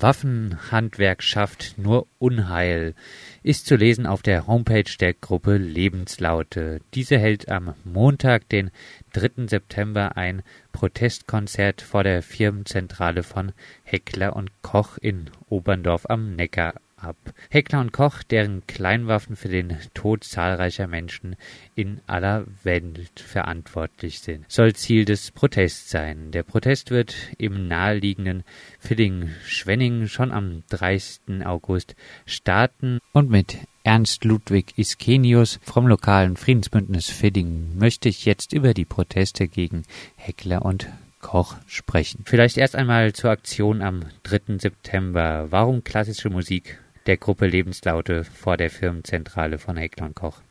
Waffenhandwerk schafft nur Unheil ist zu lesen auf der Homepage der Gruppe Lebenslaute. Diese hält am Montag, den 3. September, ein Protestkonzert vor der Firmenzentrale von Heckler und Koch in Oberndorf am Neckar ab. Heckler und Koch, deren Kleinwaffen für den Tod zahlreicher Menschen in aller Welt verantwortlich sind, soll Ziel des Protests sein. Der Protest wird im naheliegenden Villingen-Schwenningen schon am 30. August starten und mit Ernst Ludwig Iskenius vom lokalen Friedensbündnis Fiddingen möchte ich jetzt über die Proteste gegen Heckler und Koch sprechen. Vielleicht erst einmal zur Aktion am 3. September. Warum klassische Musik der Gruppe Lebenslaute vor der Firmenzentrale von Heckler Koch?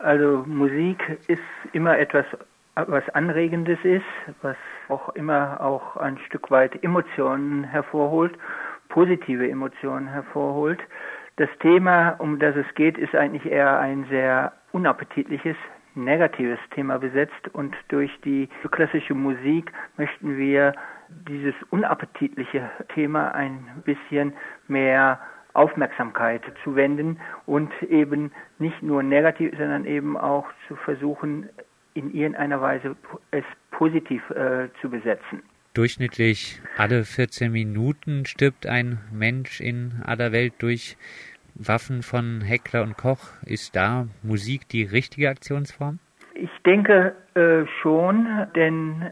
Also Musik ist immer etwas, was Anregendes ist, was auch immer auch ein Stück weit Emotionen hervorholt, positive Emotionen hervorholt. Das Thema, um das es geht, ist eigentlich eher ein sehr unappetitliches, negatives Thema besetzt und durch die klassische Musik möchten wir dieses unappetitliche Thema ein bisschen mehr Aufmerksamkeit zu wenden und eben nicht nur negativ, sondern eben auch zu versuchen, in irgendeiner Weise es positiv äh, zu besetzen. Durchschnittlich alle 14 Minuten stirbt ein Mensch in aller Welt durch Waffen von Heckler und Koch. Ist da Musik die richtige Aktionsform? Ich denke äh, schon, denn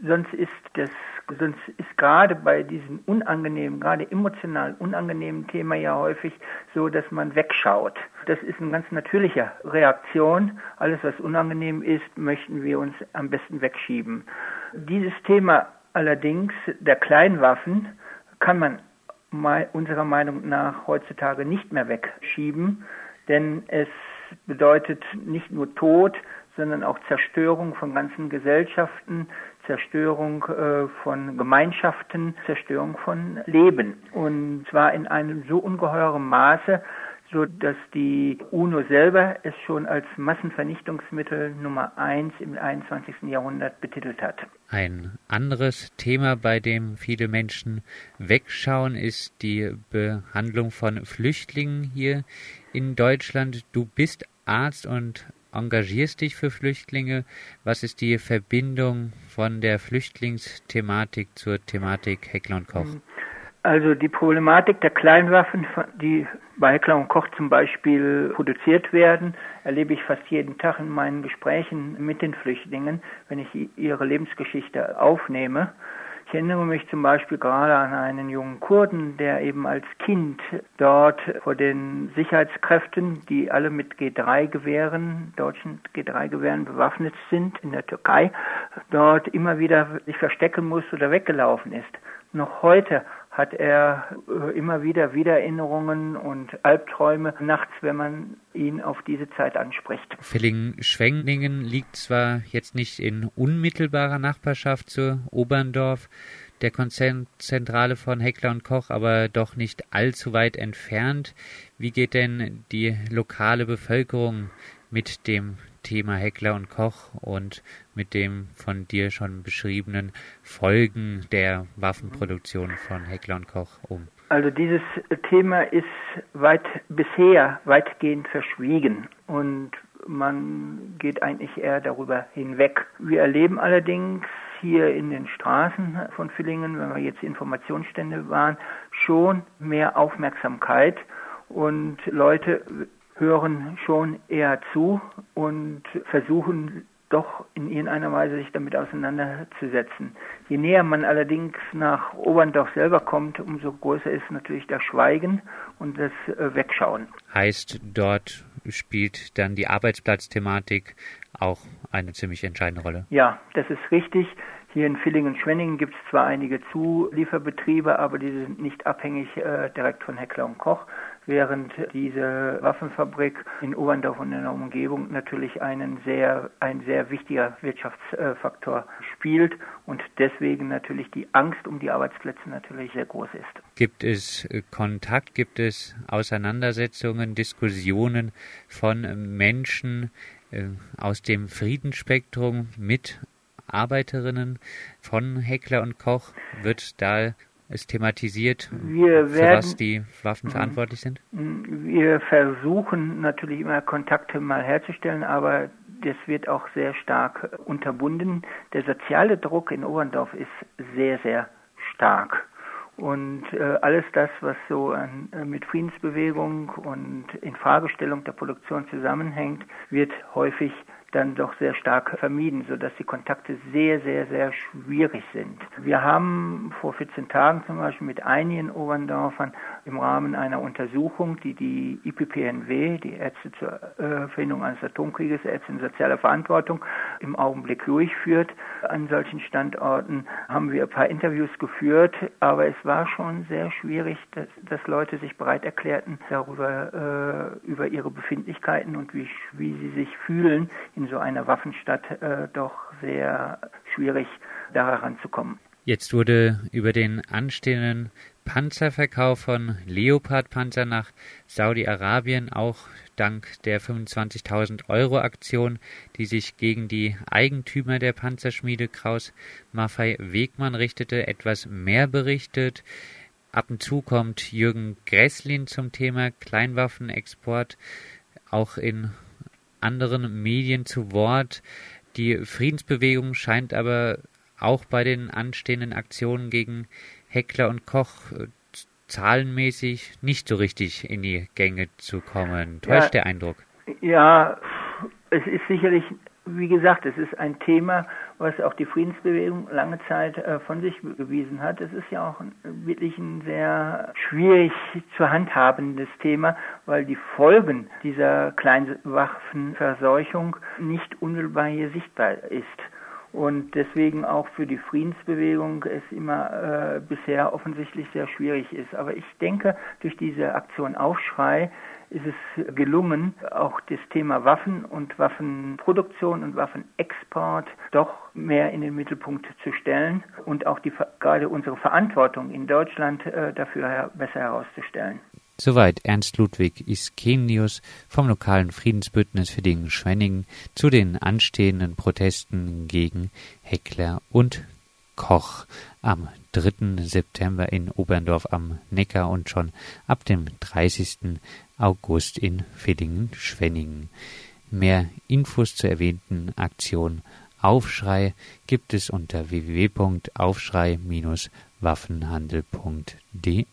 sonst ist das sonst ist gerade bei diesem unangenehmen, gerade emotional unangenehmen Thema ja häufig so, dass man wegschaut. Das ist eine ganz natürliche Reaktion. Alles, was unangenehm ist, möchten wir uns am besten wegschieben. Dieses Thema allerdings der Kleinwaffen kann man unserer Meinung nach heutzutage nicht mehr wegschieben, denn es bedeutet nicht nur Tod, sondern auch Zerstörung von ganzen Gesellschaften, Zerstörung äh, von Gemeinschaften, Zerstörung von Leben. Und zwar in einem so ungeheuren Maße, so dass die UNO selber es schon als Massenvernichtungsmittel Nummer eins im 21. Jahrhundert betitelt hat. Ein anderes Thema, bei dem viele Menschen wegschauen, ist die Behandlung von Flüchtlingen hier in Deutschland. Du bist Arzt und engagierst dich für Flüchtlinge. Was ist die Verbindung von der Flüchtlingsthematik zur Thematik Heckler und Koch? Also die Problematik der Kleinwaffen, die bei Heckler und Koch zum Beispiel produziert werden, erlebe ich fast jeden Tag in meinen Gesprächen mit den Flüchtlingen, wenn ich ihre Lebensgeschichte aufnehme. Ich erinnere mich zum Beispiel gerade an einen jungen Kurden, der eben als Kind dort vor den Sicherheitskräften, die alle mit G3-Gewehren, deutschen G3-Gewehren bewaffnet sind in der Türkei, dort immer wieder sich verstecken muss oder weggelaufen ist. Noch heute hat er äh, immer wieder Wiedererinnerungen und Albträume nachts, wenn man ihn auf diese Zeit anspricht. Villingen-Schwenningen liegt zwar jetzt nicht in unmittelbarer Nachbarschaft zu Oberndorf, der Konzernzentrale von Heckler und Koch, aber doch nicht allzu weit entfernt. Wie geht denn die lokale Bevölkerung mit dem Thema Heckler und Koch und mit dem von dir schon beschriebenen Folgen der Waffenproduktion von Heckler und Koch um? Also dieses Thema ist weit bisher weitgehend verschwiegen und man geht eigentlich eher darüber hinweg. Wir erleben allerdings hier in den Straßen von Villingen, wenn wir jetzt Informationsstände waren, schon mehr Aufmerksamkeit und Leute hören schon eher zu und versuchen doch in irgendeiner Weise sich damit auseinanderzusetzen. Je näher man allerdings nach Oberndorf selber kommt, umso größer ist natürlich das Schweigen und das äh, Wegschauen. Heißt, dort spielt dann die Arbeitsplatzthematik auch eine ziemlich entscheidende Rolle. Ja, das ist richtig. Hier in Villingen-Schwenningen gibt es zwar einige Zulieferbetriebe, aber die sind nicht abhängig äh, direkt von Heckler und Koch, während diese Waffenfabrik in Oberndorf und in der Umgebung natürlich einen sehr, ein sehr wichtiger Wirtschaftsfaktor spielt und deswegen natürlich die Angst um die Arbeitsplätze natürlich sehr groß ist. Gibt es Kontakt, gibt es Auseinandersetzungen, Diskussionen von Menschen äh, aus dem Friedensspektrum mit Arbeiterinnen von Heckler und Koch? Wird da es thematisiert, wir für was die Waffen verantwortlich sind? Wir versuchen natürlich immer Kontakte mal herzustellen, aber das wird auch sehr stark unterbunden. Der soziale Druck in Oberndorf ist sehr, sehr stark. Und äh, alles das, was so an, äh, mit Friedensbewegung und Infragestellung der Produktion zusammenhängt, wird häufig dann doch sehr stark vermieden, sodass die Kontakte sehr, sehr, sehr schwierig sind. Wir haben vor 14 Tagen zum Beispiel mit einigen Oberndorfern im Rahmen einer Untersuchung, die die IPPNW, die Ärzte zur Verhinderung eines Atomkrieges, Ärzte in sozialer Verantwortung, im Augenblick durchführt, an solchen Standorten, haben wir ein paar Interviews geführt, aber es war schon sehr schwierig, dass, dass Leute sich bereit erklärten, darüber äh, über ihre Befindlichkeiten und wie, wie sie sich fühlen in so einer Waffenstadt äh, doch sehr schwierig, daran zu kommen. Jetzt wurde über den anstehenden Panzerverkauf von Leopard-Panzer nach Saudi-Arabien auch dank der 25.000 Euro Aktion, die sich gegen die Eigentümer der Panzerschmiede Kraus Maffei Wegmann richtete, etwas mehr berichtet. Ab und zu kommt Jürgen Gresslin zum Thema Kleinwaffenexport auch in anderen Medien zu Wort. Die Friedensbewegung scheint aber auch bei den anstehenden Aktionen gegen Heckler und Koch äh, zahlenmäßig nicht so richtig in die Gänge zu kommen. Täuscht ja, der Eindruck? Ja, es ist sicherlich wie gesagt, es ist ein Thema, was auch die Friedensbewegung lange Zeit äh, von sich bewiesen hat. Es ist ja auch wirklich ein sehr schwierig zu handhabendes Thema, weil die Folgen dieser Kleinwaffenverseuchung nicht unmittelbar hier sichtbar ist und deswegen auch für die Friedensbewegung es immer äh, bisher offensichtlich sehr schwierig ist. Aber ich denke, durch diese Aktion Aufschrei ist es gelungen, auch das Thema Waffen und Waffenproduktion und Waffenexport doch mehr in den Mittelpunkt zu stellen und auch die, gerade unsere Verantwortung in Deutschland äh, dafür besser herauszustellen. Soweit Ernst Ludwig Iskenius vom lokalen Friedensbündnis für den Schwenningen zu den anstehenden Protesten gegen Heckler und Koch am 3. September in Oberndorf am Neckar und schon ab dem 30. August in Villingen-Schwenningen. Mehr Infos zur erwähnten Aktion Aufschrei gibt es unter www.aufschrei-waffenhandel.de